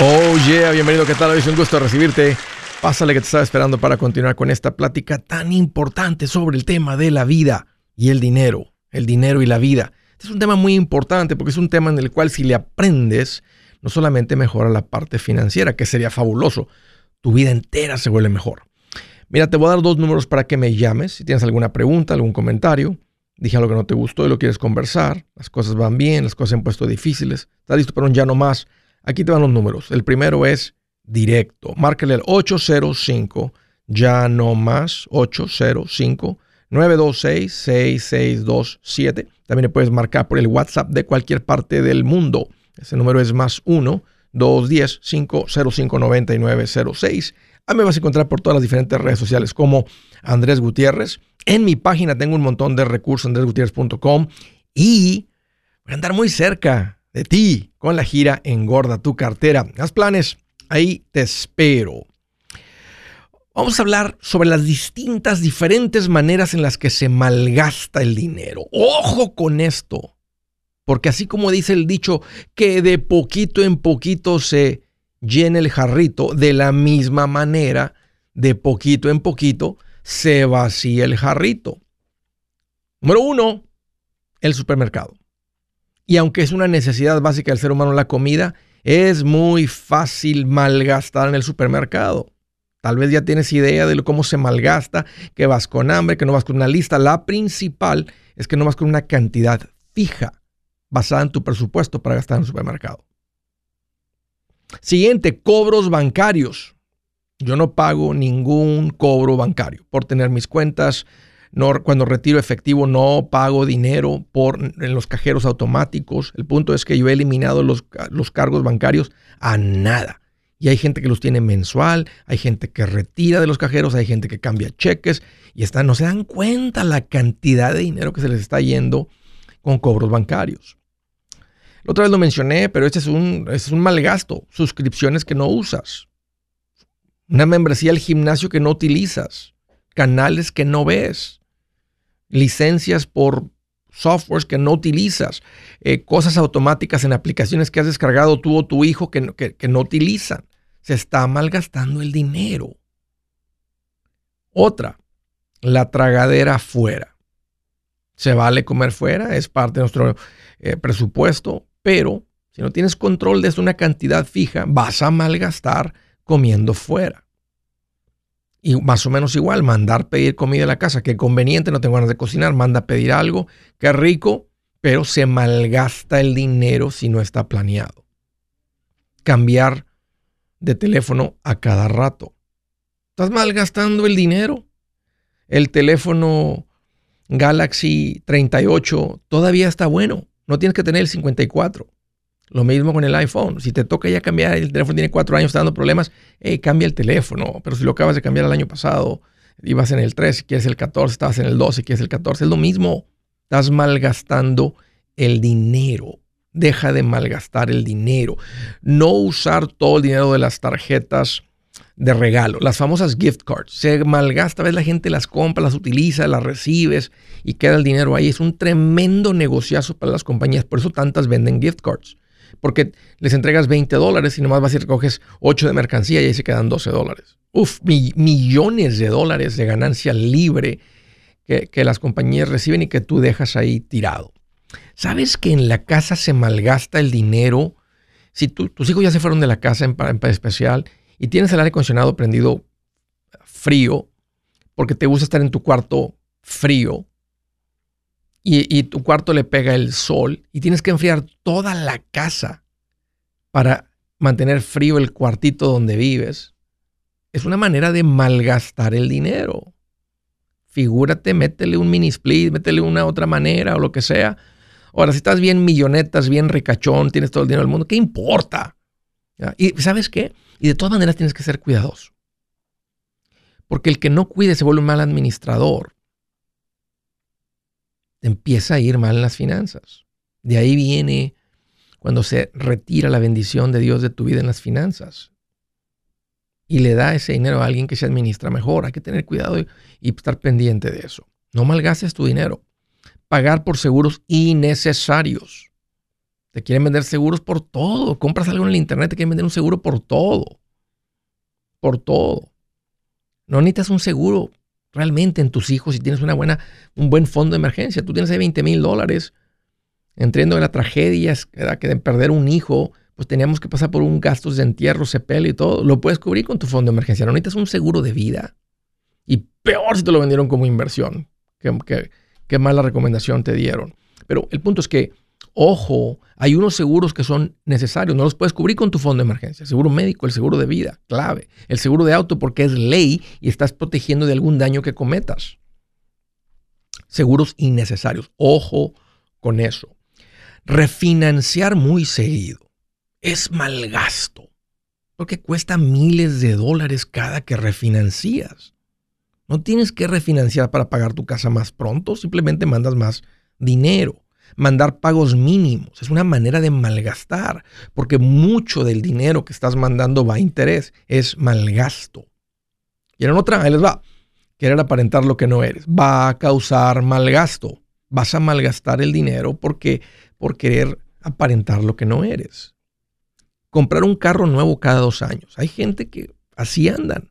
Oh yeah, bienvenido, ¿qué tal? Es un gusto recibirte. Pásale que te estaba esperando para continuar con esta plática tan importante sobre el tema de la vida y el dinero. El dinero y la vida. Este es un tema muy importante porque es un tema en el cual si le aprendes, no solamente mejora la parte financiera, que sería fabuloso, tu vida entera se vuelve mejor. Mira, te voy a dar dos números para que me llames. Si tienes alguna pregunta, algún comentario, dije algo que no te gustó y lo quieres conversar, las cosas van bien, las cosas se han puesto difíciles, estás listo para un ya no más Aquí te van los números. El primero es directo. Márcale el 805, ya no más, 805 926 6627. También le puedes marcar por el WhatsApp de cualquier parte del mundo. Ese número es más 1 210 505 9906. A mí me vas a encontrar por todas las diferentes redes sociales como Andrés Gutiérrez. En mi página tengo un montón de recursos, andresgutierrez.com. Y voy a andar muy cerca de ti con la gira Engorda tu cartera. Haz planes, ahí te espero. Vamos a hablar sobre las distintas, diferentes maneras en las que se malgasta el dinero. Ojo con esto, porque así como dice el dicho que de poquito en poquito se llena el jarrito, de la misma manera, de poquito en poquito se vacía el jarrito. Número uno, el supermercado. Y aunque es una necesidad básica del ser humano la comida, es muy fácil malgastar en el supermercado. Tal vez ya tienes idea de cómo se malgasta, que vas con hambre, que no vas con una lista. La principal es que no vas con una cantidad fija basada en tu presupuesto para gastar en el supermercado. Siguiente, cobros bancarios. Yo no pago ningún cobro bancario por tener mis cuentas cuando retiro efectivo no pago dinero por, en los cajeros automáticos. El punto es que yo he eliminado los, los cargos bancarios a nada. Y hay gente que los tiene mensual, hay gente que retira de los cajeros, hay gente que cambia cheques y están, no se dan cuenta la cantidad de dinero que se les está yendo con cobros bancarios. Otra vez lo mencioné, pero este es un, este es un mal gasto. Suscripciones que no usas. Una membresía al gimnasio que no utilizas. Canales que no ves licencias por softwares que no utilizas, eh, cosas automáticas en aplicaciones que has descargado tú o tu hijo que, que no utilizan. Se está malgastando el dinero. Otra, la tragadera fuera. Se vale comer fuera, es parte de nuestro eh, presupuesto, pero si no tienes control de una cantidad fija, vas a malgastar comiendo fuera. Y más o menos igual, mandar pedir comida a la casa, que conveniente, no tengo ganas de cocinar, manda pedir algo, qué rico, pero se malgasta el dinero si no está planeado. Cambiar de teléfono a cada rato. Estás malgastando el dinero. El teléfono Galaxy 38 todavía está bueno. No tienes que tener el 54. Lo mismo con el iPhone. Si te toca ya cambiar, el teléfono tiene cuatro años, está dando problemas, cambia el teléfono. Pero si lo acabas de cambiar el año pasado, ibas en el 3, si quieres el 14, estabas en el 12, si quieres el 14, es lo mismo. Estás malgastando el dinero. Deja de malgastar el dinero. No usar todo el dinero de las tarjetas de regalo, las famosas gift cards. Se malgasta, ves la gente las compra, las utiliza, las recibes y queda el dinero ahí. Es un tremendo negociazo para las compañías, por eso tantas venden gift cards porque les entregas 20 dólares y nomás vas y recoges 8 de mercancía y ahí se quedan 12 dólares. Uf, millones de dólares de ganancia libre que, las compañías reciben y que tú dejas ahí tirado. ¿Sabes que en la casa se malgasta el dinero? Si tus hijos ya se fueron de la casa en, en especial y tienes el aire acondicionado prendido frío, porque te gusta estar en tu cuarto frío, y, tu cuarto le pega el sol y tienes que enfriar toda la casa para mantener frío el cuartito donde vives, es una manera de malgastar el dinero. Figúrate, métele un mini split, métele una otra manera o lo que sea. Ahora, si estás bien millonetas, bien ricachón, tienes todo el dinero del mundo, ¿qué importa? Y ¿sabes qué? Y de todas maneras tienes que ser cuidadoso. Porque el que no cuide se vuelve un mal administrador empieza a ir mal en las finanzas. De ahí viene cuando se retira la bendición de Dios de tu vida en las finanzas. Y le da ese dinero a alguien que se administra mejor. Hay que tener cuidado y, estar pendiente de eso. No malgastes tu dinero. Pagar por seguros innecesarios. Te quieren vender seguros por todo. Compras algo en el internet, te quieren vender un seguro por todo. Por todo. No necesitas un seguro realmente en tus hijos si tienes una buena, un buen fondo de emergencia. Tú tienes ahí 20 mil dólares. Entrando en la tragedia que de perder un hijo, pues teníamos que pasar por un gasto de entierro, sepelio y todo. Lo puedes cubrir con tu fondo de emergencia. No necesitas un seguro de vida. Y peor si te lo vendieron como inversión. Qué, qué mala recomendación te dieron. Pero el punto es que Ojo, hay unos seguros que son necesarios, no los puedes cubrir con tu fondo de emergencia. Seguro médico, el seguro de vida, clave. El seguro de auto porque es ley y estás protegiendo de algún daño que cometas. Seguros innecesarios. Ojo con eso. Refinanciar muy seguido es mal gasto porque cuesta miles de dólares cada que refinancias. No tienes que refinanciar para pagar tu casa más pronto, simplemente mandas más dinero mandar pagos mínimos. Es una manera de malgastar, porque mucho del dinero que estás mandando va a interés, es malgasto. Y en otra, ahí les va. Querer aparentar lo que no eres va a causar malgasto. Vas a malgastar el dinero porque por querer aparentar lo que no eres. Comprar un carro nuevo cada dos años. Hay gente que así andan.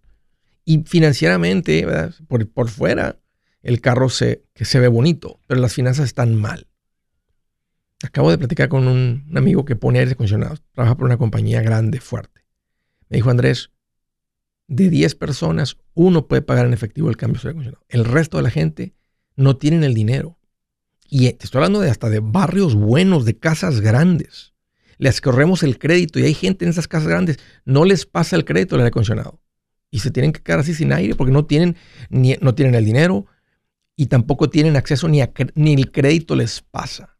Y financieramente, por, por, fuera, el carro se, que se ve bonito, pero las finanzas están mal. Acabo de platicar con un, amigo que pone aire acondicionado, trabaja por una compañía grande, fuerte. Me dijo, Andrés, de 10 personas, uno puede pagar en efectivo el cambio de aire acondicionado. El resto de la gente no tienen el dinero. Y te estoy hablando de hasta de barrios buenos, de casas grandes. Les corremos el crédito y hay gente en esas casas grandes, no les pasa el crédito del aire acondicionado. Y se tienen que quedar así sin aire porque no tienen, ni, no tienen el dinero y tampoco tienen acceso ni, a, ni el crédito les pasa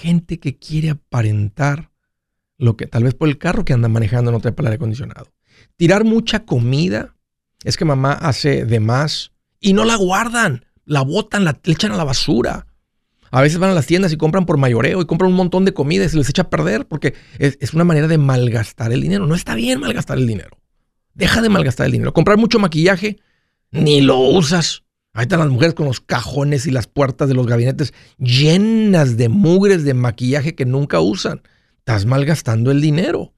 gente que quiere aparentar lo que tal vez por el carro que anda manejando no trae para el aire acondicionado. Tirar mucha comida es que mamá hace de más y no la guardan, la botan, la echan a la basura. A veces van a las tiendas y compran por mayoreo y compran un montón de comida y se les echa a perder porque es, es una manera de malgastar el dinero. No está bien malgastar el dinero. Deja de malgastar el dinero. Comprar mucho maquillaje, ni lo usas. Ahí están las mujeres con los cajones y las puertas de los gabinetes llenas de mugres de maquillaje que nunca usan. Estás malgastando el dinero.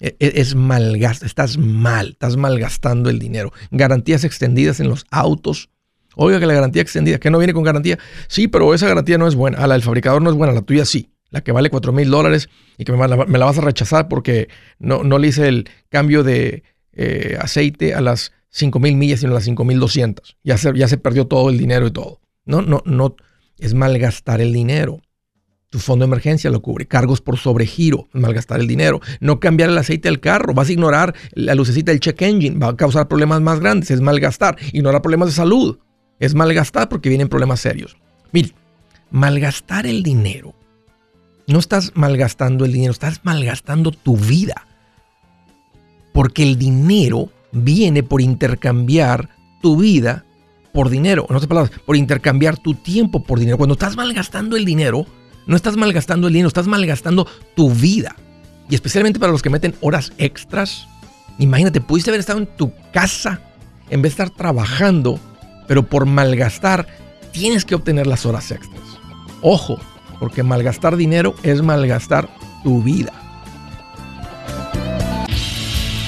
E, e, es, malgast, estás mal, estás malgastando el dinero. Garantías extendidas en los autos. Oiga que la garantía extendida, que no viene con garantía. Sí, pero esa garantía no es buena. A la del fabricador no es buena, la tuya sí. La que vale 4 mil dólares y que me la, vas a rechazar porque no, no le hice el cambio de eh, aceite a las 5 mil millas, sino las 5 mil 200. Ya se, ya se perdió todo el dinero y todo. No, no, no. Es malgastar el dinero. Tu fondo de emergencia lo cubre. Cargos por sobregiro, malgastar el dinero. No cambiar el aceite del carro. Vas a ignorar la lucecita del check engine. Va a causar problemas más grandes. Es malgastar. Ignorar problemas de salud. Es malgastar porque vienen problemas serios. Mire, malgastar el dinero. No estás malgastando el dinero, estás malgastando tu vida. Porque el dinero viene por intercambiar tu vida por dinero. En otras palabras, por intercambiar tu tiempo por dinero. Cuando estás malgastando el dinero, no estás malgastando el dinero, estás malgastando tu vida. Y especialmente para los que meten horas extras. Imagínate, pudiste haber estado en tu casa en vez de estar trabajando, pero por malgastar tienes que obtener las horas extras. Ojo, porque malgastar dinero es malgastar tu vida.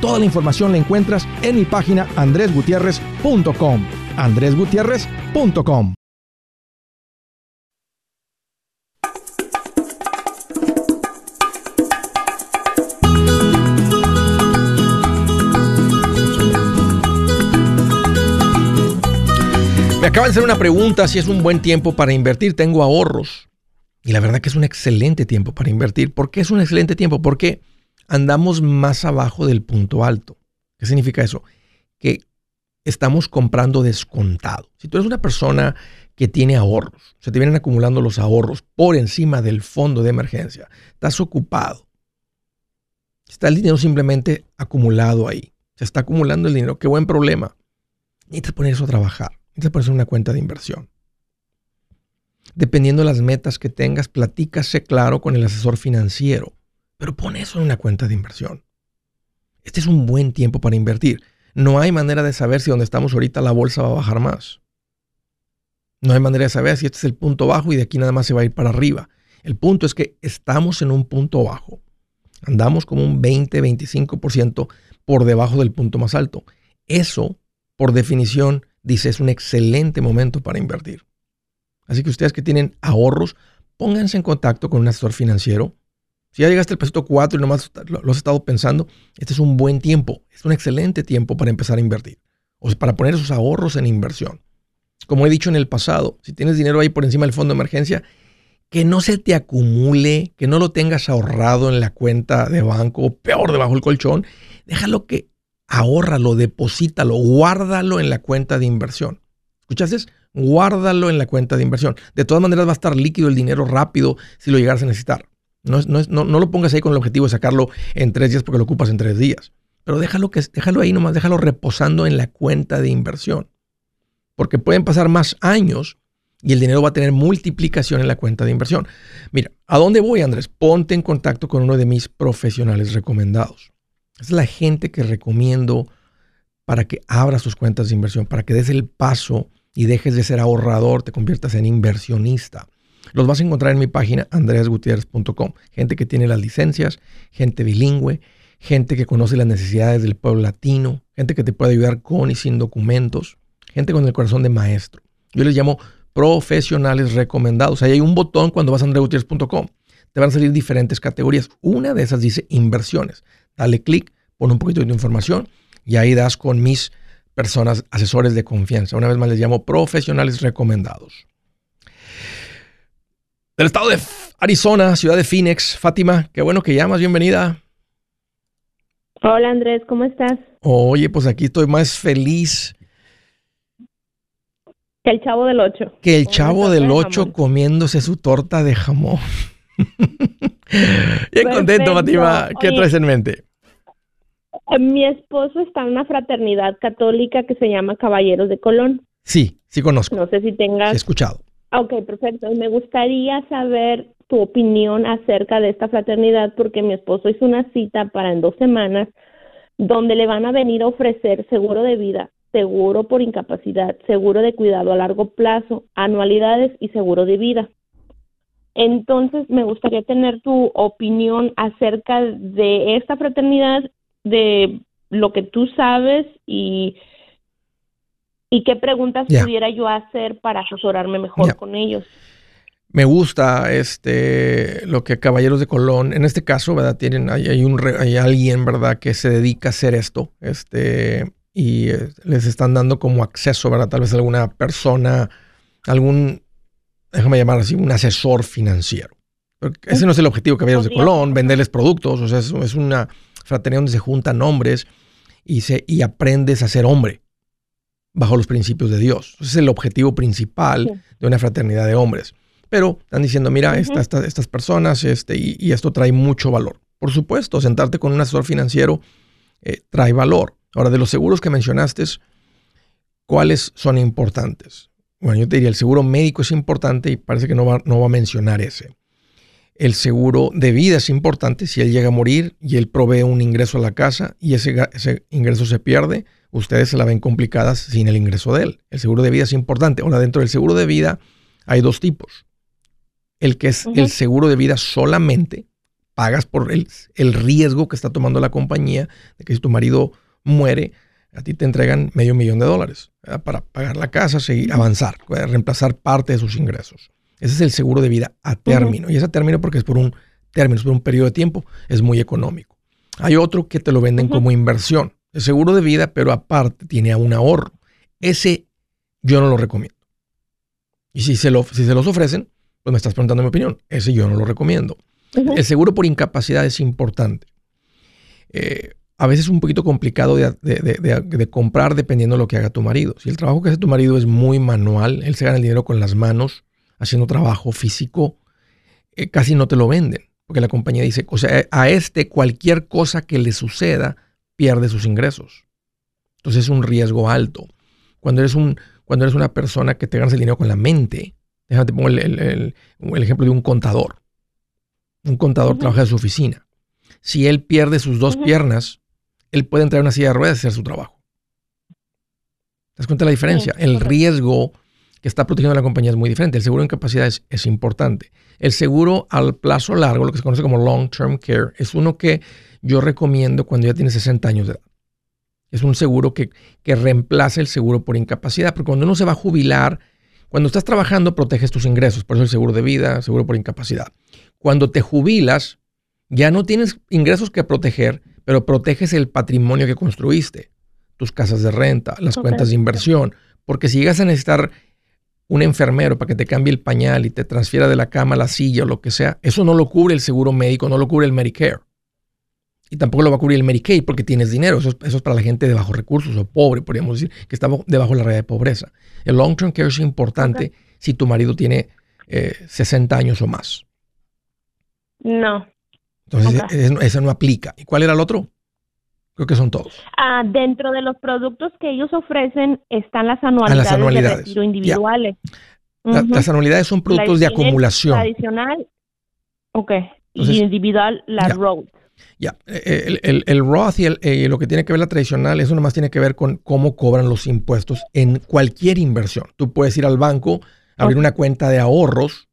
Toda la información la encuentras en mi página andresgutierrez.com. andresgutierrez.com. Me acaban de hacer una pregunta si es un buen tiempo para invertir. Tengo ahorros. Y la verdad que es un excelente tiempo para invertir. ¿Por qué es un excelente tiempo? Porque andamos más abajo del punto alto. ¿Qué significa eso? Que estamos comprando descontado. Si tú eres una persona que tiene ahorros, se te vienen acumulando los ahorros por encima del fondo de emergencia, estás ocupado, está el dinero simplemente acumulado ahí, se está acumulando el dinero, qué buen problema. Necesitas poner eso a trabajar, necesitas poner una cuenta de inversión. Dependiendo de las metas que tengas, platícase claro con el asesor financiero pero pon eso en una cuenta de inversión. Este es un buen tiempo para invertir. No hay manera de saber si donde estamos ahorita la bolsa va a bajar más. No hay manera de saber si este es el punto bajo y de aquí nada más se va a ir para arriba. El punto es que estamos en un punto bajo. Andamos como un 20-25% por debajo del punto más alto. Eso, por definición, dice es un excelente momento para invertir. Así que ustedes que tienen ahorros, pónganse en contacto con un asesor financiero si ya llegaste al pasito 4 y nomás lo, has estado pensando, este es un buen tiempo, es un excelente tiempo para empezar a invertir, o para poner esos ahorros en inversión. Como he dicho en el pasado, si tienes dinero ahí por encima del fondo de emergencia, que no se te acumule, que no lo tengas ahorrado en la cuenta de banco, o peor, debajo del colchón, déjalo que ahórralo, deposítalo, guárdalo en la cuenta de inversión. ¿Escuchaste? Guárdalo en la cuenta de inversión. De todas maneras va a estar líquido el dinero rápido si lo llegaras a necesitar. No, no, no, lo pongas ahí con el objetivo de sacarlo en tres días porque lo ocupas en tres días. Pero déjalo, que, déjalo ahí nomás, déjalo reposando en la cuenta de inversión. Porque pueden pasar más años y el dinero va a tener multiplicación en la cuenta de inversión. Mira, ¿a dónde voy, Andrés? Ponte en contacto con uno de mis profesionales recomendados. Es la gente que recomiendo para que abras tus cuentas de inversión, para que des el paso y dejes de ser ahorrador, te conviertas en inversionista. Los vas a encontrar en mi página andreasgutierrez.com. Gente que tiene las licencias, gente bilingüe, gente que conoce las necesidades del pueblo latino, gente que te puede ayudar con y sin documentos, gente con el corazón de maestro. Yo les llamo profesionales recomendados. Ahí hay un botón cuando vas a andreasgutierrez.com. Te van a salir diferentes categorías. Una de esas dice inversiones. Dale clic, pon un poquito de información y ahí das con mis personas, asesores de confianza. Una vez más les llamo profesionales recomendados del estado de Arizona, ciudad de Phoenix. Fátima, qué bueno que llamas, bienvenida. Hola Andrés, ¿cómo estás? Oye, pues aquí estoy más feliz. Que el chavo del 8. Que el chavo del 8 comiéndose su torta de jamón. Bien contento, Fátima. ¿Qué traes en mente? Mi esposo está en una fraternidad católica que se llama Caballeros de Colón. Sí, sí conozco. No sé si tengas... He escuchado. Ok, perfecto. Me gustaría saber tu opinión acerca de esta fraternidad porque mi esposo hizo una cita para en dos semanas donde le van a venir a ofrecer seguro de vida, seguro por incapacidad, seguro de cuidado a largo plazo, anualidades y seguro de vida. Entonces, me gustaría tener tu opinión acerca de esta fraternidad, de lo que tú sabes y y qué preguntas pudiera yo hacer para asesorarme mejor con ellos. Me gusta este lo que Caballeros de Colón, en este caso, ¿verdad? Tienen, hay, un, hay alguien, ¿verdad?, que se dedica a hacer esto, este, y eh, les están dando como acceso, ¿verdad? Tal vez alguna persona, algún déjame llamar así, un asesor financiero. ese no es el objetivo que había de Colón, venderles productos, o sea, es, una fraternidad donde se juntan hombres y, se, y aprendes a ser hombre bajo los principios de Dios. Ese es el objetivo principal de una fraternidad de hombres. Pero están diciendo, mira, estas personas este, y, esto trae mucho valor. Por supuesto, sentarte con un asesor financiero eh, trae valor. Ahora, de los seguros que mencionaste, ¿cuáles son importantes? Bueno, yo te diría, el seguro médico es importante y parece que no va, no va a mencionar ese. El seguro de vida es importante. Si él llega a morir y él provee un ingreso a la casa y ese, ese ingreso se pierde, ustedes se la ven complicadas sin el ingreso de él. El seguro de vida es importante. Ahora, dentro del seguro de vida hay dos tipos. El que es el seguro de vida solamente, pagas por el, el, riesgo que está tomando la compañía de que si tu marido muere, a ti te entregan medio millón de dólares para pagar la casa, seguir, avanzar, reemplazar parte de sus ingresos. Ese es el seguro de vida a término. Y ese término porque es por un término, es por un periodo de tiempo, es muy económico. Hay otro que te lo venden como inversión. Seguro de vida, pero aparte tiene un ahorro. Ese yo no lo recomiendo. Y si se, lo, si se los ofrecen, pues me estás preguntando mi opinión. Ese yo no lo recomiendo. El seguro por incapacidad es importante. Eh, a veces es un poquito complicado de, comprar dependiendo de lo que haga tu marido. Si el trabajo que hace tu marido es muy manual, él se gana el dinero con las manos, haciendo trabajo físico, eh, casi no te lo venden. Porque la compañía dice, o sea, a este cualquier cosa que le suceda pierde sus ingresos. Entonces es un riesgo alto. Cuando eres, un, cuando eres una persona que te ganas el dinero con la mente, déjate pongo el, ejemplo de un contador. Un contador trabaja en su oficina. Si él pierde sus dos piernas, él puede entrar en una silla de ruedas y hacer su trabajo. ¿Te das cuenta de la diferencia? el riesgo que está protegiendo a la compañía es muy diferente. El seguro de incapacidad es, es, importante. El seguro al plazo largo, lo que se conoce como long term care, es uno que yo recomiendo cuando ya tienes 60 años de edad. Es un seguro que, que reemplaza el seguro por incapacidad, porque cuando uno se va a jubilar, cuando estás trabajando proteges tus ingresos, por eso el seguro de vida, seguro por incapacidad. Cuando te jubilas, ya no tienes ingresos que proteger, pero proteges el patrimonio que construiste, tus casas de renta, las cuentas de inversión, porque si llegas a necesitar un enfermero para que te cambie el pañal y te transfiera de la cama a la silla o lo que sea, eso no lo cubre el seguro médico, no lo cubre el Medicare. Y tampoco lo va a cubrir el Medicaid porque tienes dinero. Eso es, para la gente de bajos recursos o pobre, podríamos decir, que está debajo de la realidad de pobreza. El long term care es importante si tu marido tiene 60 eh, años o más. No. Entonces, ese no aplica. ¿Y cuál era el otro? Creo que son todos. Ah, dentro de los productos que ellos ofrecen están las anualidades, ah, de retiro individuales. las anualidades son productos de acumulación. Tradicional, ok. y individual, la Road. Ya, el, el, el, Roth y eh, lo que tiene que ver la tradicional, eso nomás tiene que ver con cómo cobran los impuestos en cualquier inversión. Tú puedes ir al banco, abrir una cuenta de ahorros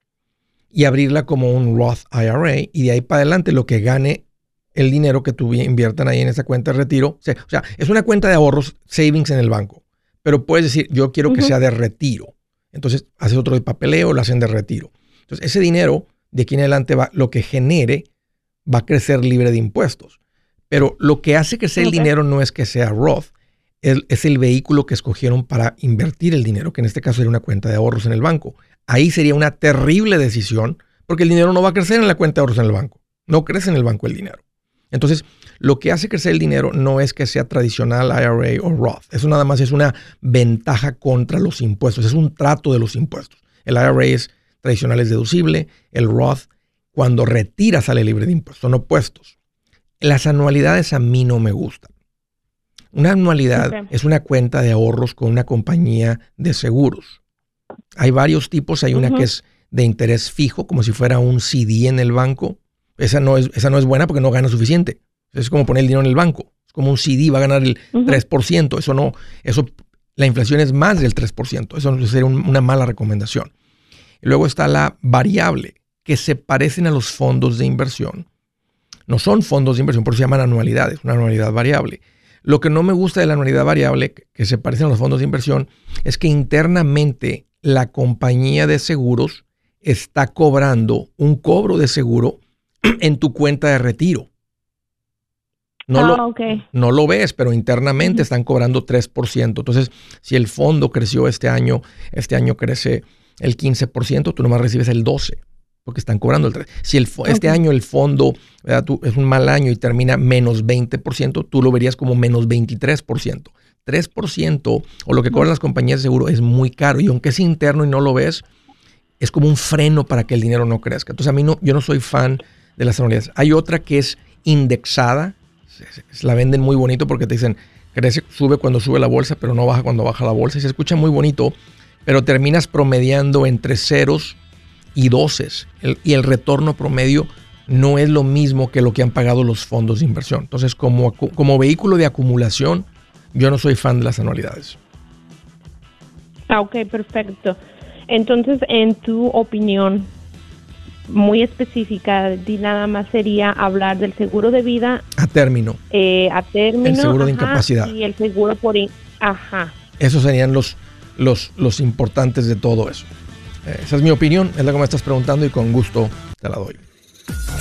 y abrirla como un Roth IRA y de ahí para adelante lo que gane el dinero que tú inviertan ahí en esa cuenta de retiro. O sea, es una cuenta de ahorros, savings en el banco. Pero puedes decir, yo quiero que sea de retiro. Entonces, haces otro de papeleo, lo hacen de retiro. Entonces, ese dinero de aquí en adelante va, lo que genere va a crecer libre de impuestos. Pero lo que hace que sea el dinero no es que sea Roth, es, el vehículo que escogieron para invertir el dinero, que en este caso era una cuenta de ahorros en el banco. Ahí sería una terrible decisión porque el dinero no va a crecer en la cuenta de ahorros en el banco. No crece en el banco el dinero. Entonces, lo que hace crecer el dinero no es que sea tradicional IRA o Roth. Eso nada más es una ventaja contra los impuestos. Es un trato de los impuestos. El IRA es tradicional, es deducible. El Roth, cuando retira, sale libre de impuestos. Son opuestos. Las anualidades a mí no me gustan. Una anualidad es una cuenta de ahorros con una compañía de seguros. Hay varios tipos. Hay una que es de interés fijo, como si fuera un CD en el banco. Esa no es, esa no es buena porque no gana suficiente. Es como poner el dinero en el banco. Es como un CD, va a ganar el 3%. Eso no, eso, la inflación es más del 3%. Eso sería una mala recomendación. luego está la variable, que se parecen a los fondos de inversión. No son fondos de inversión, por eso se llaman anualidades, una anualidad variable. Lo que no me gusta de la anualidad variable, que se parecen a los fondos de inversión, es que internamente la compañía de seguros está cobrando un cobro de seguro en tu cuenta de retiro. No, lo, ah, no lo ves, pero internamente están cobrando 3%. Entonces, si el fondo creció este año, este año crece el 15%, tú nomás recibes el 12%, porque están cobrando el 3%. Si el, este año el fondo es un mal año y termina menos 20%, tú lo verías como menos 23%. 3% o lo que cobran las compañías de seguro es muy caro y aunque es interno y no lo ves, es como un freno para que el dinero no crezca. Entonces a mí no, yo no soy fan de las anualidades. Hay otra que es indexada, la venden muy bonito porque te dicen, crece, sube cuando sube la bolsa, pero no baja cuando baja la bolsa y se escucha muy bonito, pero terminas promediando entre ceros y doces y el retorno promedio no es lo mismo que lo que han pagado los fondos de inversión. Entonces, como, como vehículo de acumulación, yo no soy fan de las anualidades. Ah, ok, perfecto. Entonces, en tu opinión muy específica, di nada más sería hablar del seguro de vida a término. Eh, a término. El seguro de incapacidad. Y el seguro por... ajá. Esos serían los, los, los importantes de todo eso. Eh, esa es mi opinión, es la que me estás preguntando y con gusto te la doy.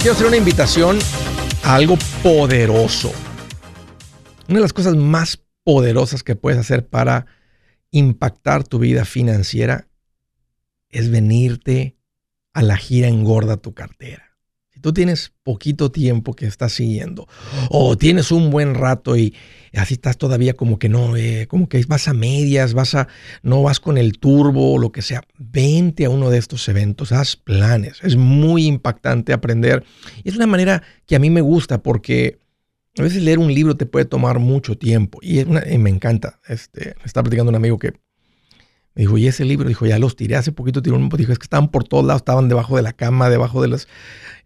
Quiero hacer una invitación a algo poderoso. Una de las cosas más poderosas que puedes hacer para impactar tu vida financiera es venirte a la gira engorda tu cartera. Tú tienes poquito tiempo que estás siguiendo o tienes un buen rato y así estás todavía como que no, eh, como que vas a medias, vas a, no vas con el turbo o lo que sea, vente a uno de estos eventos, haz planes. Es muy impactante aprender. Y es una manera que a mí me gusta porque a veces leer un libro te puede tomar mucho tiempo y, me encanta. Este, está platicando un amigo que me dijo, y ese libro, dijo, ya los tiré hace poquito, tiró un, dijo, es que estaban por todos lados, estaban debajo de la cama, debajo de los,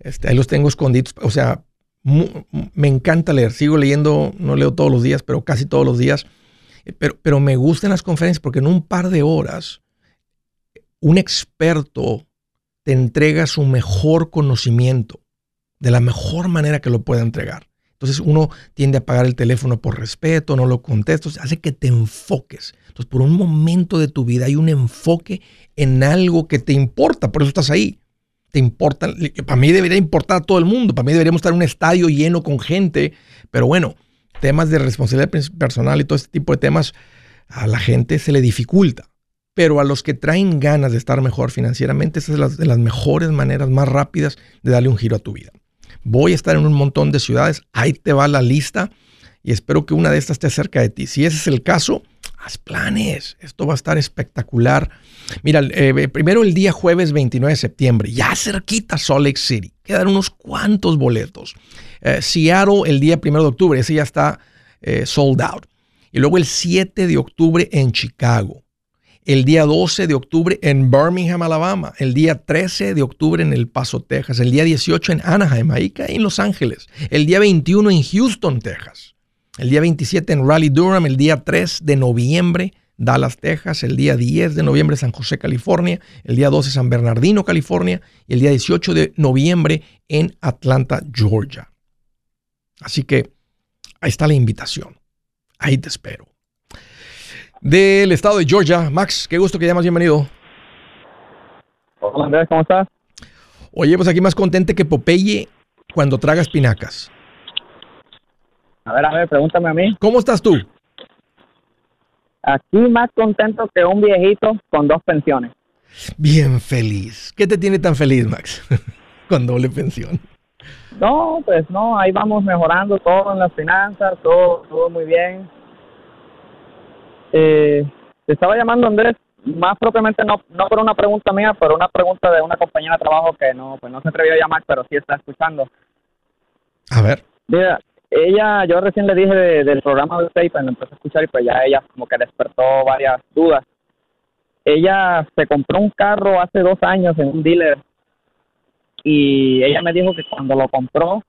este, ahí los tengo escondidos, o sea, me encanta leer, sigo leyendo, no leo todos los días, pero casi todos los días. Pero, pero me gustan las conferencias porque en un par de horas un experto te entrega su mejor conocimiento de la mejor manera que lo pueda entregar. Entonces uno tiende a apagar el teléfono por respeto, no lo contestas, hace que te enfoques. Entonces por un momento de tu vida hay un enfoque en algo que te importa, por eso estás ahí te importa, para mí debería importar a todo el mundo, para mí deberíamos estar en un estadio lleno con gente, pero bueno, temas de responsabilidad personal y todo este tipo de temas, a la gente se le dificulta. Pero a los que traen ganas de estar mejor financieramente, esa es de las mejores maneras más rápidas de darle un giro a tu vida. Voy a estar en un montón de ciudades, ahí te va la lista y espero que una de estas esté cerca de ti. Si ese es el caso, haz planes. Esto va a estar espectacular. Mira, eh, primero el día jueves 29 de septiembre, ya cerquita Salt Lake City. Quedan unos cuantos boletos. Eh, Seattle el día 1 de octubre, ese ya está eh, sold out. Y luego el 7 de octubre en Chicago. El día 12 de octubre en Birmingham, Alabama. El día 13 de octubre en El Paso, Texas. El día 18 en Anaheim, ahí en Los Ángeles. El día 21 en Houston, Texas. El día 27 en Raleigh, Durham. El día 3 de noviembre Dallas, Texas, el día 10 de noviembre San José, California, el día 12 San Bernardino, California y el día 18 de noviembre en Atlanta, Georgia. Así que ahí está la invitación. Ahí te espero. Del estado de Georgia, Max, qué gusto que llamas, bienvenido. Hola Andrés, ¿cómo estás? Oye, pues aquí más contente que Popeye cuando traga espinacas. A ver, a ver, pregúntame a mí. ¿Cómo estás tú? Aquí más contento que un viejito con dos pensiones. Bien feliz. ¿Qué te tiene tan feliz, Max? con doble pensión. No, pues no, ahí vamos mejorando todo en las finanzas, todo, todo muy bien. Eh, te estaba llamando Andrés, más propiamente no, no por una pregunta mía, pero una pregunta de una compañera de trabajo que no, pues no se atrevió a llamar, pero sí está escuchando. A ver. Mira, ella, yo recién le dije del programa de usted y pues empecé a escuchar y pues ya ella como que despertó varias dudas. Ella se compró un carro hace dos años en un dealer y ella me dijo que cuando lo compró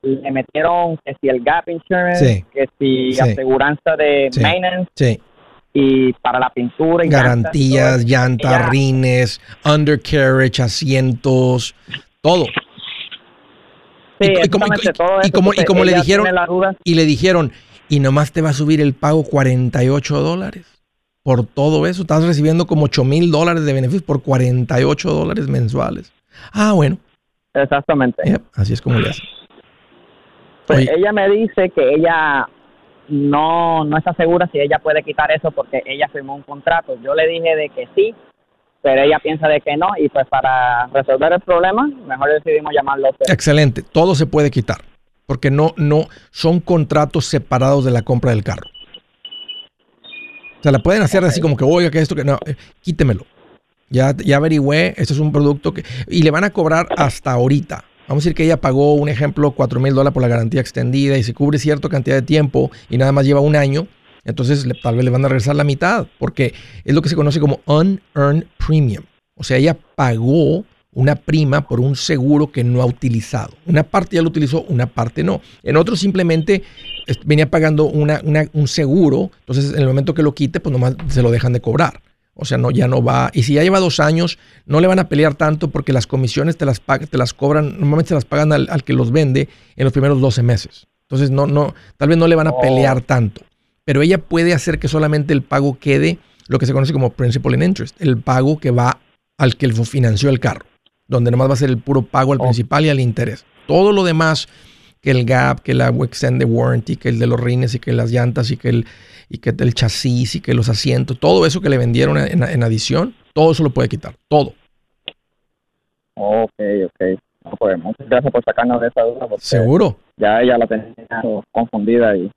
le metieron que si el gap insurance, que si aseguranza de maintenance y para la pintura y garantías, llantas, rines, undercarriage, asientos, todo. Sí, y, como, y, como, y como le dijeron y le dijeron y nomás te va a subir el pago 48 dólares por todo eso. Estás recibiendo como 8 mil dólares de beneficios por 48 dólares mensuales. Ah, bueno. Exactamente. así es como le hacen. Pues ella me dice que ella no, no está segura si ella puede quitar eso porque ella firmó un contrato. Yo le dije de que sí, pero ella piensa de que no y pues para resolver el problema mejor decidimos llamarlo. Excelente, todo se puede quitar porque no, no son contratos separados de la compra del carro. O sea, la pueden hacer así como que, oiga, que esto, que no, eh, quítemelo. Ya, ya averigüé, este es un producto que... Y le van a cobrar hasta ahorita. Vamos a decir que ella pagó, un ejemplo, 4 mil dólares por la garantía extendida y se cubre cierta cantidad de tiempo y nada más lleva un año. Entonces tal vez le van a regresar la mitad porque es lo que se conoce como unearned premium. O sea, ella pagó una prima por un seguro que no ha utilizado. Una parte ya lo utilizó, una parte no. En otro simplemente venía pagando una, un seguro, entonces en el momento que lo quite, pues nomás se lo dejan de cobrar. O sea, no, ya no va. Y si ya lleva dos años, no le van a pelear tanto porque las comisiones te las, te las cobran, normalmente se las pagan al, que los vende en los primeros 12 meses. Entonces, no, no, tal vez no le van a oh. pelear tanto. Pero ella puede hacer que solamente el pago quede lo que se conoce como principal in interest, el pago que va al que financió el carro, donde nomás va a ser el puro pago al oh. principal y al interés. Todo lo demás, que el gap, que la extended warranty, que el de los rines y que las llantas y que el y que el chasis y que los asientos, todo eso que le vendieron en, adición, todo eso lo puede quitar, todo. Ok, ok. pues muchas gracias por sacarnos de esa duda. Seguro. Ya ella la tenía confundida y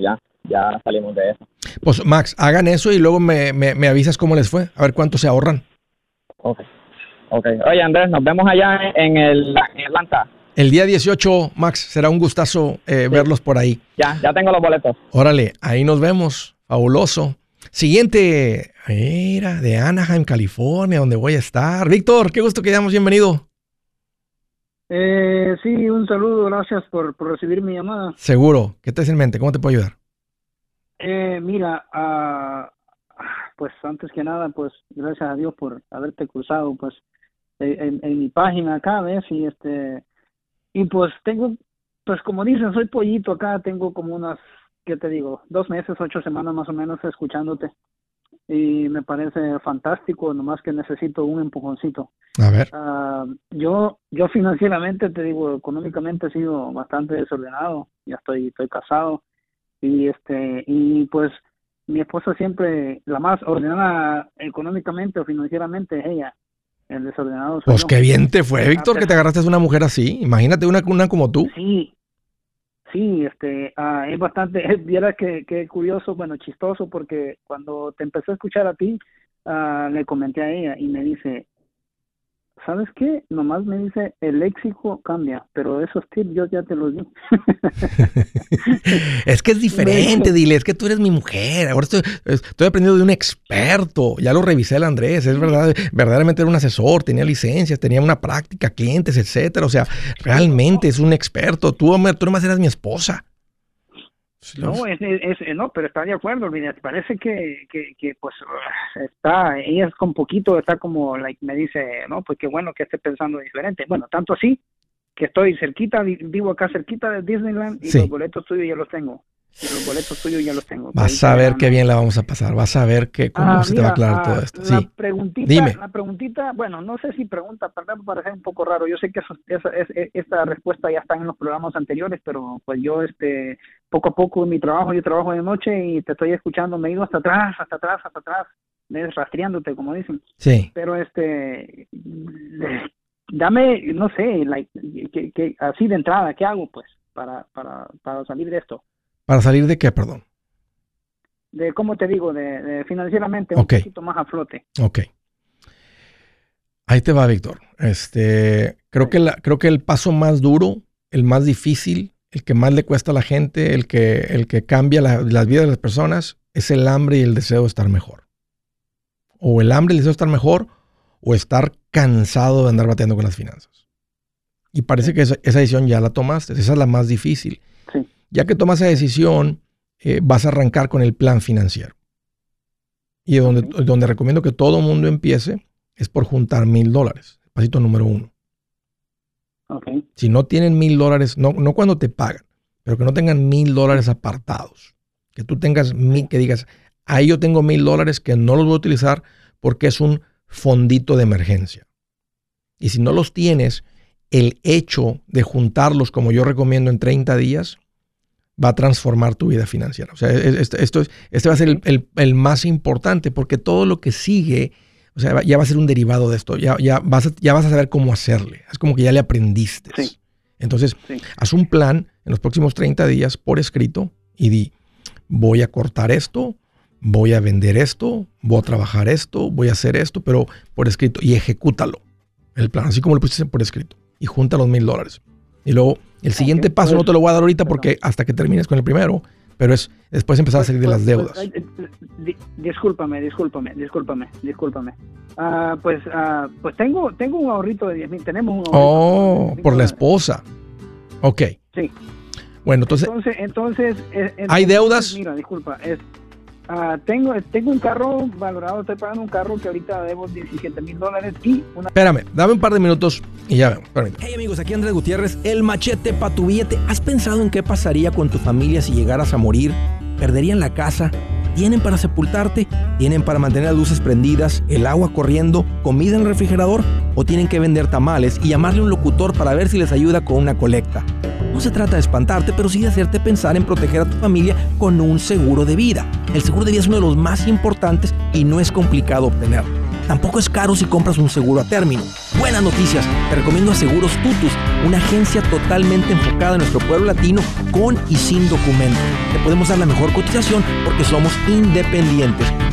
ya, ya salimos de eso. Pues Max, hagan eso y luego me, me, avisas cómo les fue, a ver cuánto se ahorran. Ok. Ok. Oye, Andrés, nos vemos allá en, el, en Atlanta. El día 18, Max, será un gustazo eh, verlos por ahí. Ya, ya tengo los boletos. Órale, ahí nos vemos. Fabuloso. Siguiente, era de Anaheim, California, donde voy a estar. Víctor, qué gusto que hayamos bienvenido. Eh, sí, un saludo, gracias por, recibir mi llamada. Seguro, ¿qué te en mente? ¿Cómo te puedo ayudar? Eh, mira, uh, pues antes que nada, pues gracias a Dios por haberte cruzado, pues en, en mi página acá, ¿ves? Y este, y pues tengo, pues como dicen, soy pollito acá, tengo como unas, ¿qué te digo? Dos meses, ocho semanas más o menos escuchándote. Y me parece fantástico, nomás que necesito un empujoncito. A ver. Ah, yo, yo financieramente, te digo, económicamente he sido bastante desordenado. Ya estoy, estoy casado. Y este, y pues mi esposa siempre, la más ordenada económicamente o financieramente es ella el desordenado. Pues qué bien te fue, Víctor, que te agarraste a una mujer así. Imagínate una, una como tú. Sí, sí, este, ah, es bastante, viera que, que curioso, bueno, chistoso, porque cuando te empecé a escuchar a ti, uh, le comenté a ella y me dice, ¿sabes qué? Nomás me dice, el léxico cambia, pero esos tips yo ya te los di. es que es diferente, dile, es que tú eres mi mujer, ahora estoy, estoy aprendiendo de un experto, ya lo revisé el Andrés, es verdad, verdaderamente era un asesor, tenía licencias, tenía una práctica, clientes, etcétera, o sea, realmente es un experto, tú, tú nomás eras mi esposa. No, es, no, pero está de acuerdo, mira, parece que, que, que, pues está, ella es con poquito, está como, like, me dice, no, pues qué bueno que esté pensando diferente. Bueno, tanto así que estoy cerquita, vivo acá cerquita de Disneyland y los boletos tuyos ya los tengo. Los boletos tuyos ya los tengo. Vas a ver qué bien la vamos a pasar. Vas a ver que, cómo Ah, se te va a aclarar ah, todo esto. La Sí. preguntita, Dime. la preguntita, bueno, no sé si pregunta, perdón, parece un poco raro. Yo sé que eso- esa, es- es- esta respuesta ya está en los programas anteriores, pero pues yo, este, poco a poco en mi trabajo, yo trabajo de noche y te estoy escuchando, me he ido hasta atrás, hasta atrás, hasta atrás, rastreándote, como dicen. Sí. Pero este, dame, no sé, like, que, que- así de entrada, ¿qué hago, pues, para, para, para salir de esto? ¿Para salir de qué, perdón? De, ¿cómo te digo? De, de financieramente un poquito más a flote. Ok. Ahí te va, Víctor. Este, creo que, la, creo que el paso más duro, el más difícil, el que más le cuesta a la gente, el que, el que cambia la- las vidas de las personas, es el hambre y el deseo de estar mejor. O el hambre y el deseo de estar mejor, o estar cansado de andar bateando con las finanzas. Y parece que esa, esa decisión ya la tomaste. Esa es la más difícil. Ya que tomas esa decisión, eh, vas a arrancar con el plan financiero. Y donde, donde recomiendo que todo mundo empiece es por juntar mil dólares. Pasito número uno. Si no tienen mil dólares, no, no cuando te pagan, pero que no tengan mil dólares apartados. Que tú tengas mil, que digas, ahí yo tengo mil dólares que no los voy a utilizar porque es un fondito de emergencia. Y si no los tienes, el hecho de juntarlos, como yo recomiendo en 30 días, va a transformar tu vida financiera. O sea, es- este, esto es, este va a ser el, el- el más importante porque todo lo que sigue, o sea, ya va a ser un derivado de esto. Ya, ya, vas, a, ya vas a saber cómo hacerle. Es como que ya le aprendiste. Sí. Entonces, Sí. haz un plan en los próximos 30 días por escrito y di, voy a cortar esto, voy a vender esto, voy a trabajar esto, voy a hacer esto, pero por escrito y ejecútalo. El plan, así como lo pusiste por escrito. Y junta los mil dólares. Y luego, el siguiente paso no te lo voy a dar ahorita porque hasta que termines con el primero, pero es después empezar a salir de Pues, las pues, deudas. discúlpame, discúlpame, discúlpame, discúlpame. Ah, pues, ah, pues tengo, tengo un ahorrito de 10 mil, tenemos un ahorrito Oh, 10,000 por la esposa. Ok. Sí. Bueno, entonces, Entonces, entonces, eh, ¿Hay entonces, deudas? Mira, disculpa, es, ah, tengo, tengo un carro valorado, estoy pagando un carro que ahorita debo 17 mil dólares y una espérame, dame un par de minutos y ya vemos. Espérame. Hey amigos, aquí Andrés Gutiérrez, el machete para tu billete. ¿Has pensado en qué pasaría con tu familia si llegaras a morir? ¿Perderían la casa? ¿Tienen para sepultarte? ¿Tienen para mantener las luces prendidas, el agua corriendo, comida en el refrigerador? ¿O tienen que vender tamales y llamarle a un locutor para ver si les ayuda con una colecta? No se trata de espantarte, pero sí de hacerte pensar en proteger a tu familia con un seguro de vida. El seguro de vida es uno de los más importantes y no es complicado obtenerlo. Tampoco es caro si compras un seguro a término. Buenas noticias, te recomiendo a Seguros Tutus, una agencia totalmente enfocada en nuestro pueblo latino con y sin documento. Te podemos dar la mejor cotización porque somos independientes.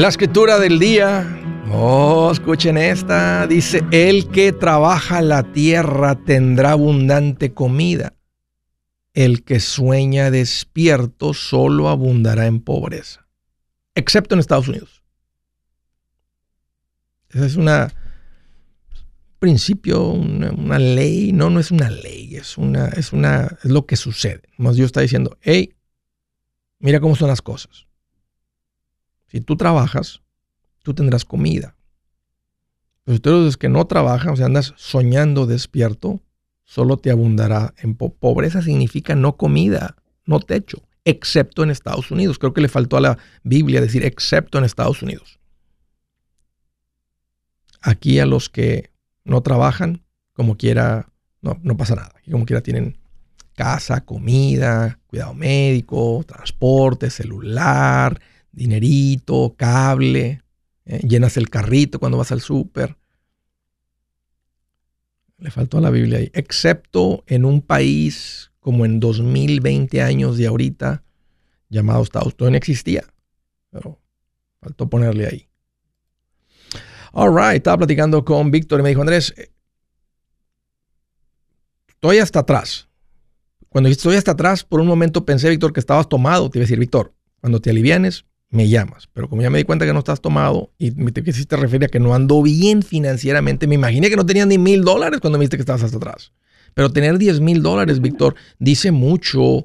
La escritura del día. Oh, escuchen esta. Dice, el que trabaja la tierra tendrá abundante comida. El que sueña despierto solo abundará en pobreza. Excepto en Estados Unidos. Esa es una principio, una, ley. No, no es una ley. Es una, es una, es lo que sucede. Más Dios está diciendo, hey, mira cómo son las cosas. Si tú trabajas, tú tendrás comida. Pero si tú que no trabajas, o sea, andas soñando despierto, solo te abundará en po pobreza significa no comida, no techo, excepto en Estados Unidos. Creo que le faltó a la Biblia decir excepto en Estados Unidos. Aquí a los que no trabajan, como quiera, no, no pasa nada. Aquí como quiera tienen casa, comida, cuidado médico, transporte, celular, dinerito, cable, eh, llenas el carrito cuando vas al súper. Le faltó a la Biblia ahí. Excepto en un país como en 2020 años de ahorita, llamado Estados Unidos, no existía. Pero faltó ponerle ahí. All right, estaba platicando con Víctor y me dijo, Andrés, estoy hasta atrás. cuando estoy hasta atrás, por un momento pensé, Víctor, que estabas tomado. Te iba a decir, Víctor, cuando te alivianes, me llamas. Pero como ya me di cuenta que no estás tomado y me te quisiste a que no ando bien financieramente, me imaginé que no tenías ni mil dólares cuando me dijiste que estabas hasta atrás. Pero tener 10 mil dólares, Víctor, dice mucho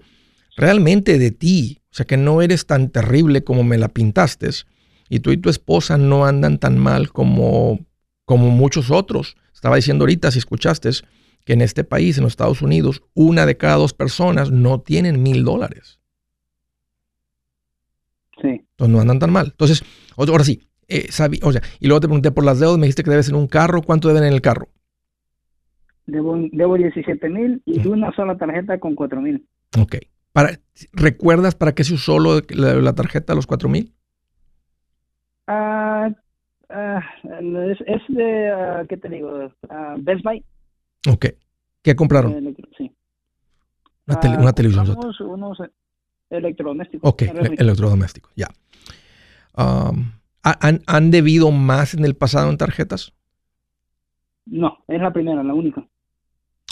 realmente de ti. O sea, que no eres tan terrible como me la pintaste. Y tú y tu esposa no andan tan mal como, como muchos otros. Estaba diciendo ahorita, si escuchaste, que en este país, en los Estados Unidos, una de cada dos personas no tienen mil dólares. Entonces no andan tan mal. Entonces, ahora sí, eh, o sea, y luego te pregunté por las deudas, me dijiste que debes en un carro. ¿Cuánto deben en el carro? Debo, debo 17 mil y una sola tarjeta con 4 mil. Ok. Para, ¿Recuerdas para qué se usó la, la tarjeta los 4 mil? Ah, ah, es, de, ah, ¿qué te digo? Best Buy. Ok. ¿Qué compraron? Eh, sí. Una, televisión. Unos, electrodomésticos. Ok, electrodomésticos, ya. Um, ¿han, ¿Han debido más en el pasado en tarjetas? No, es la primera, la única.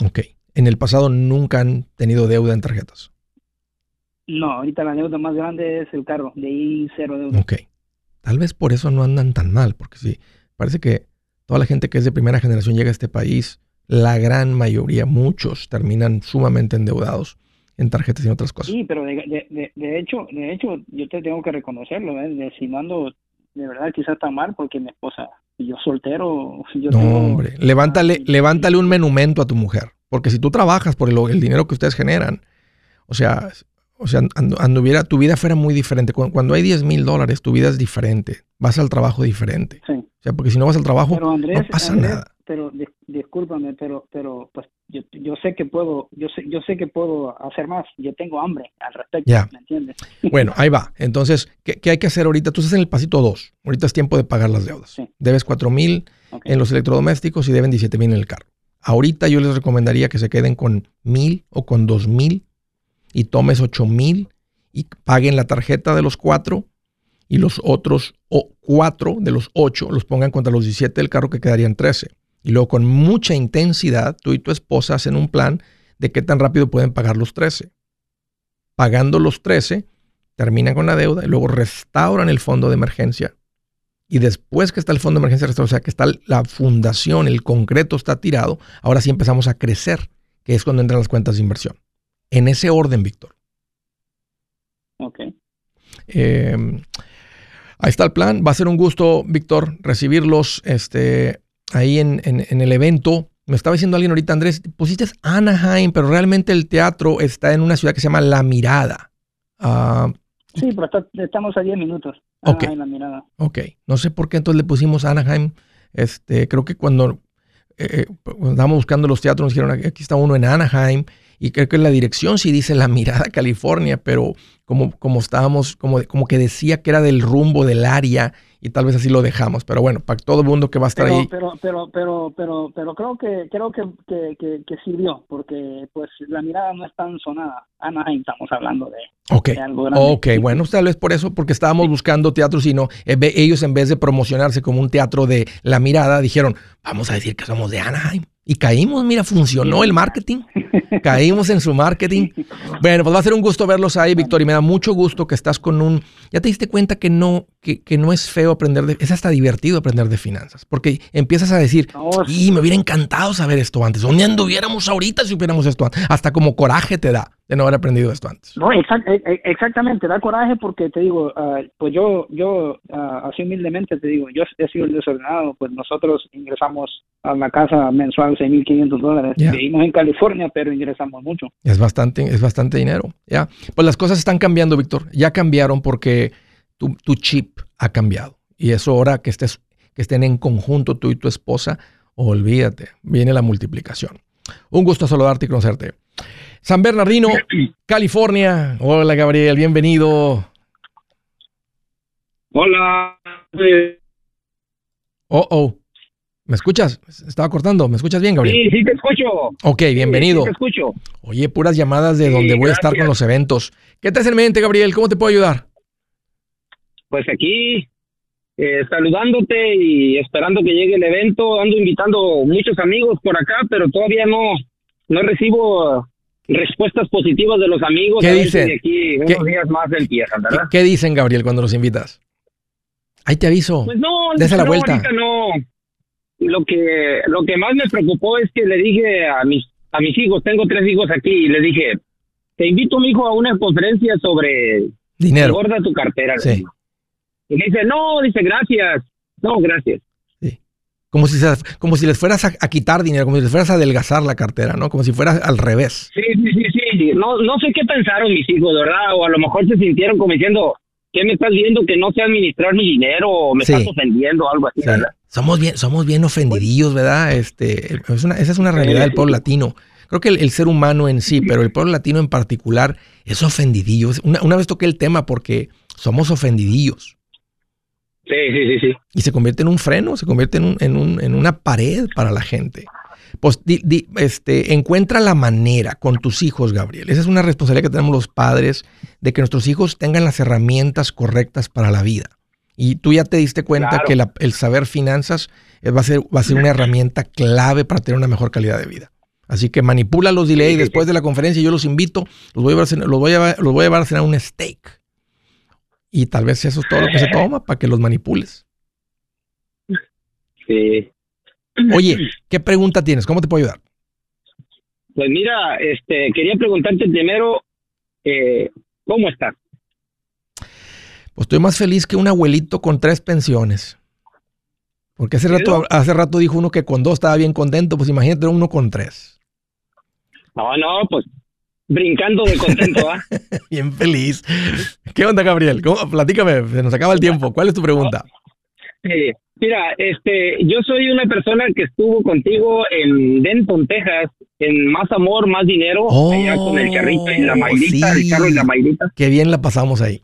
Ok. ¿En el pasado nunca han tenido deuda en tarjetas? No, ahorita la deuda más grande es el carro, de ahí cero deuda. Ok. Tal vez por eso no andan tan mal, porque sí, parece que toda la gente que es de primera generación llega a este país, la gran mayoría, muchos, terminan sumamente endeudados en tarjetas y en otras cosas. Sí, pero de, hecho, de hecho, yo te tengo que reconocerlo, ¿eh? de, si no ando de verdad quizás está mal porque mi esposa y yo soltero. Yo no, hombre, levántale, levántale un menumento a tu mujer, porque si tú trabajas por el, dinero que ustedes generan, o sea, o sea, anduviera, tu vida fuera muy diferente. Cuando, hay 10 mil dólares, tu vida es diferente. Vas al trabajo diferente. Sí. O sea, porque si no vas al trabajo, no pasa nada. Pero discúlpame, pero, pero pues yo, yo, sé que puedo, yo sé, yo sé que puedo hacer más. Yo tengo hambre al respecto, ¿me entiendes? Bueno, ahí va. Entonces, ¿qué, hay que hacer ahorita? Tú estás en el pasito 2. Ahorita es tiempo de pagar las deudas. Debes 4 mil en los electrodomésticos y deben 17 mil en el carro. Ahorita yo les recomendaría que se queden con mil o con dos mil y tomes 8 mil y paguen la tarjeta de los cuatro y los otros o cuatro de los ocho los pongan contra los 17 del carro que quedarían 13. Y luego con mucha intensidad, tú y tu esposa hacen un plan de qué tan rápido pueden pagar los 13. Pagando los 13, terminan con la deuda y luego restauran el fondo de emergencia. Y después que está el fondo de emergencia restaurado, o sea, que está la fundación, el concreto está tirado, ahora sí empezamos a crecer, que es cuando entran las cuentas de inversión. En ese orden, Víctor. Ok. Eh, ahí está el plan. Va a ser un gusto, Víctor, recibirlos este, ahí en, el evento. Me estaba diciendo alguien ahorita, Andrés, pusiste Anaheim, pero realmente el teatro está en una ciudad que se llama La Mirada. Ah, sí, pero estamos a 10 minutos. Ok. La Mirada. Ok. No sé por qué entonces le pusimos Anaheim. Este, creo que cuando, eh, eh, estábamos buscando los teatros nos dijeron, aquí está uno en Anaheim y creo que la dirección sí dice la mirada California, pero como, como estábamos, como, como que decía que era del rumbo del área y tal vez así lo dejamos. Pero bueno, para todo el mundo que va a estar ahí. Pero, pero, pero, pero, pero creo que creo que, que, sirvió, porque pues la mirada no es tan sonada. Anaheim estamos hablando de, okay. algo grande. Ok, bueno, tal vez por eso, porque estábamos buscando teatro, sino eh, ellos en vez de promocionarse como un teatro de la mirada, dijeron, vamos a decir que somos de Anaheim. Y caímos, mira, funcionó el marketing. Caímos en su marketing. Bueno, pues va a ser un gusto verlos ahí, Víctor, y me da mucho gusto que estás con un... Ya te diste cuenta que no, que, que no es feo aprender de... Es hasta divertido aprender de finanzas, porque empiezas a decir, y me hubiera encantado saber esto antes. ¿Dónde anduviéramos ahorita si hubiéramos esto antes? Hasta como coraje te da de no haber aprendido esto antes. No, e, e, exactamente, da coraje porque te digo, ah, pues yo, yo uh, así humildemente te digo, yo he sido el desordenado, pues nosotros ingresamos a la casa mensual 6.500 dólares. Vivimos en California, pero ingresamos mucho. Es bastante, es bastante dinero, ya. Pues las cosas están cambiando, Víctor, ya cambiaron porque tu, tu chip ha cambiado y eso ahora que estés, que estén en conjunto tú y tu esposa, olvídate, viene la multiplicación. Un gusto saludarte y conocerte. San Bernardino, California. Hola Gabriel, bienvenido. Hola. Oh, oh. ¿Me escuchas? Estaba cortando. ¿Me escuchas bien, Gabriel? Sí, sí te escucho. Ok, bienvenido. Sí, te escucho. Oye, puras llamadas de donde voy a estar con los eventos. ¿Qué te hace en mente, Gabriel? ¿Cómo te puedo ayudar? Pues aquí, eh, saludándote y esperando que llegue el evento. Ando invitando muchos amigos por acá, pero todavía no, no recibo respuestas positivas de los amigos. ¿Qué dicen? de aquí unos ¿Qué- días más empiezan, ¿Qué, ¿verdad? qué dicen, Gabriel, cuando los invitas? Ahí te aviso. Pues no, Dese la no, vuelta. no. Lo que, lo que más me preocupó es que le dije a mis, a mis hijos, tengo tres hijos aquí, y le dije, te invito, mi hijo, a una conferencia sobre Dinero. engorda tu cartera. le Sí. Y me dice, no, dice, gracias. No, gracias. Como si, se- como si les fueras a, a quitar dinero, como si les fueras a adelgazar la cartera, ¿no? Como si fuera al revés. Sí, sí, sí, sí. No, no sé qué pensaron mis hijos, ¿verdad? O a lo mejor se sintieron como diciendo, ¿qué me estás viendo que no sé administrar mi dinero o me Sí. estás ofendiendo o algo así, Sí. ¿verdad? Somos bien, somos bien ofendidillos, ¿verdad? Este, es una- esa es una realidad del pueblo latino. Creo que el, el ser humano en sí, pero el pueblo latino en particular, es ofendidillo. Una, una vez toqué el tema porque somos ofendidillos. Sí, sí, sí, sí. Y se convierte en un freno, se convierte en, un- en, un- en una pared para la gente. Pues di- di- este, encuentra la manera con tus hijos, Gabriel. Esa es una responsabilidad que tenemos los padres, de que nuestros hijos tengan las herramientas correctas para la vida. Y tú ya te diste cuenta Claro. que la- el saber finanzas eh, va a, ser, va a ser una herramienta clave para tener una mejor calidad de vida. Así que manipúlalos, dile, y después de la conferencia yo los invito, los voy a llevar, a cenar- los voy a, llevar- los voy a llevar a cenar un steak. Y tal vez eso es todo lo que se toma para que los manipules. Sí. Oye, ¿qué pregunta tienes? ¿Cómo te puedo ayudar? Pues mira, este, quería preguntarte primero, eh, ¿cómo estás? Pues estoy más feliz que un abuelito con tres pensiones. Porque hace rato, hace rato dijo uno que con dos estaba bien contento, pues imagínate uno con tres. No, no, pues brincando de contento, ¿ah? Bien feliz. ¿Qué onda, Gabriel? ¿Cómo? Platícame, se nos acaba el tiempo. ¿Cuál es tu pregunta? Mira, este, yo soy una persona que estuvo contigo en Denton, Texas, en Más Amor, Más Dinero, allá con el carrito y la mailita, Oh, sí. el carro y la mailita. Qué bien la pasamos ahí.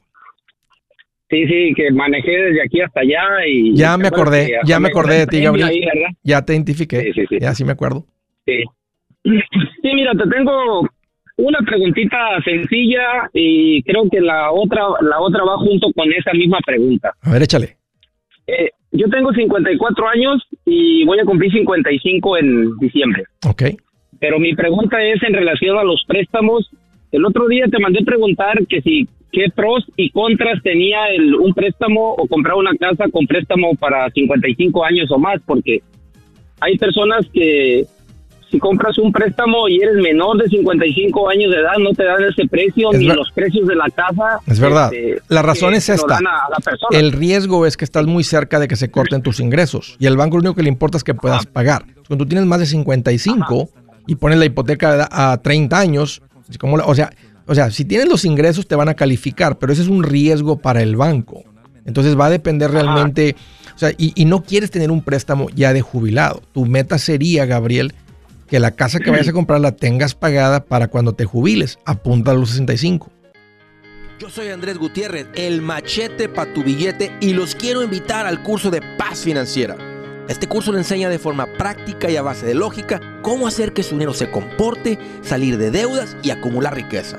Sí, sí, que manejé desde aquí hasta allá y... Ya me acordé, ya me acordé de ti, Gabriel. Ya te identifiqué. Sí, sí, sí. Ya sí me acuerdo. Sí. Sí, mira, te tengo una preguntita sencilla y creo que la otra, la otra va junto con esa misma pregunta. A ver, échale. Eh, yo tengo 54 años y voy a cumplir 55 en diciembre. Ok. Pero mi pregunta es en relación a los préstamos. El otro día te mandé preguntar que si qué pros y contras tenía el, un préstamo o comprar una casa con préstamo para 55 años o más, porque hay personas que si compras un préstamo y eres menor de 55 años de edad, no te dan ese precio Es ni los precios de la casa. Es verdad. este, La razón es esta. El riesgo es que estás muy cerca de que se corten tus ingresos. Y al banco lo único que le importa es que puedas pagar. Cuando tú tienes más de 55 y pones la hipoteca a 30 años, como la- o, sea, o sea, si tienes los ingresos te van a calificar, pero ese es un riesgo para el banco. Entonces va a depender realmente, o sea, y, y no quieres tener un préstamo ya de jubilado. Tu meta sería, Gabriel, que la casa que vayas a comprar la tengas pagada para cuando te jubiles. Apunta a los 65. Yo soy Andrés Gutiérrez, el machete para tu billete y los quiero invitar al curso de paz financiera. Este curso le enseña de forma práctica y a base de lógica cómo hacer que su dinero se comporte, salir de deudas y acumular riqueza.